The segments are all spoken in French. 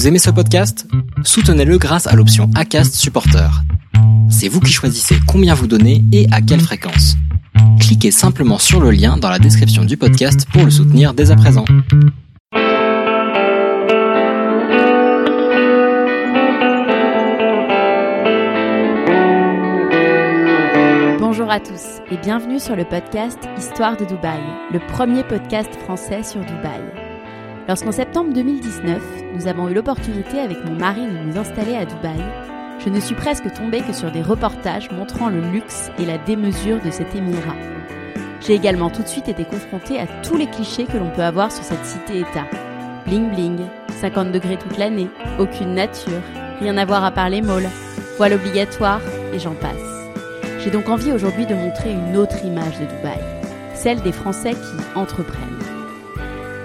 Vous aimez ce podcast? Soutenez-le grâce à l'option ACAST Supporter. C'est vous qui choisissez combien vous donnez et à quelle fréquence. Cliquez simplement sur le lien dans la description du podcast pour le soutenir dès à présent. Bonjour à tous et bienvenue sur le podcast Histoire de Dubaï, le premier podcast français sur Dubaï. Lorsqu'en septembre 2019, nous avons eu l'opportunité avec mon mari de nous installer à Dubaï, je ne suis presque tombée que sur des reportages montrant le luxe et la démesure de cet émirat. J'ai également tout de suite été confrontée à tous les clichés que l'on peut avoir sur cette cité-État. Bling bling, 50 degrés toute l'année, aucune nature, rien à voir à part les malls, voile obligatoire, et j'en passe. J'ai donc envie aujourd'hui de montrer une autre image de Dubaï, celle des Français qui entreprennent.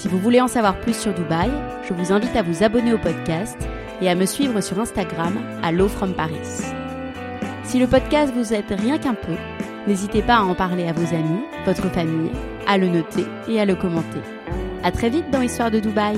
Si vous voulez en savoir plus sur Dubaï, je vous invite à vous abonner au podcast et à me suivre sur Instagram à. Si le podcast vous aide rien qu'un peu, n'hésitez pas à en parler à vos amis, votre famille, à le noter et à le commenter. À très vite dans Histoire de Dubaï.